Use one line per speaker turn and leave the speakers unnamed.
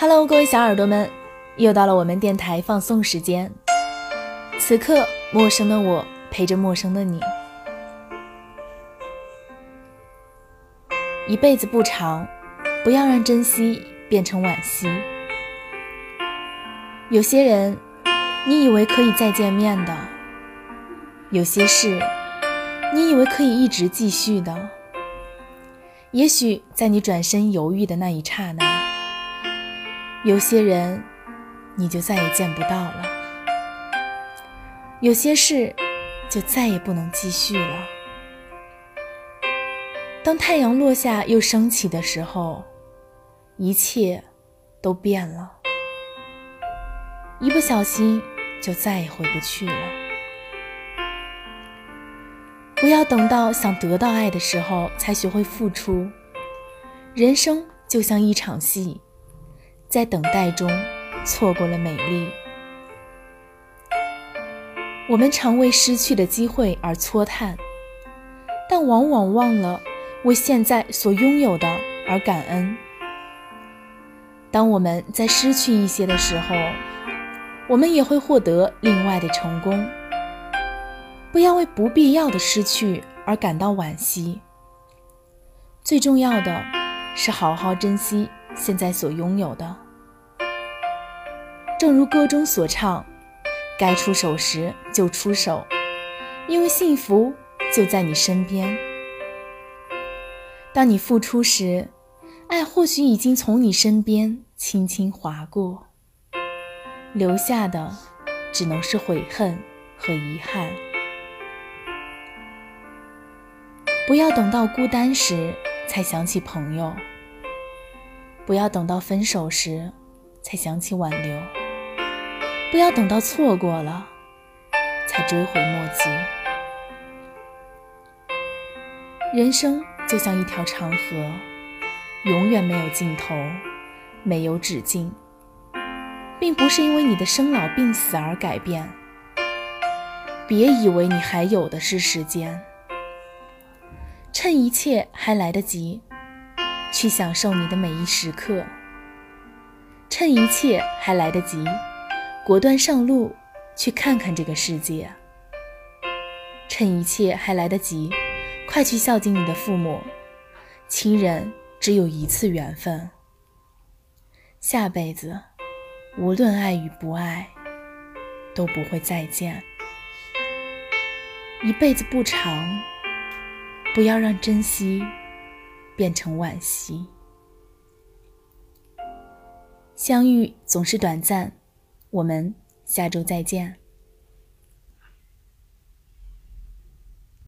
Hello，各位小耳朵们，又到了我们电台放送时间。此刻，陌生的我陪着陌生的你。一辈子不长，不要让珍惜变成惋惜。有些人，你以为可以再见面的；有些事，你以为可以一直继续的。也许在你转身犹豫的那一刹那。有些人，你就再也见不到了；有些事，就再也不能继续了。当太阳落下又升起的时候，一切都变了，一不小心就再也回不去了。不要等到想得到爱的时候才学会付出，人生就像一场戏。在等待中，错过了美丽。我们常为失去的机会而搓叹，但往往忘了为现在所拥有的而感恩。当我们在失去一些的时候，我们也会获得另外的成功。不要为不必要的失去而感到惋惜。最重要的是好好珍惜。现在所拥有的，正如歌中所唱：“该出手时就出手，因为幸福就在你身边。当你付出时，爱或许已经从你身边轻轻划过，留下的只能是悔恨和遗憾。不要等到孤单时才想起朋友。”不要等到分手时才想起挽留，不要等到错过了才追悔莫及。人生就像一条长河，永远没有尽头，没有止境，并不是因为你的生老病死而改变。别以为你还有的是时间，趁一切还来得及。去享受你的每一时刻，趁一切还来得及，果断上路去看看这个世界。趁一切还来得及，快去孝敬你的父母。亲人只有一次缘分，下辈子无论爱与不爱，都不会再见。一辈子不长，不要让珍惜。变成惋惜，相遇总是短暂，我们下周再见。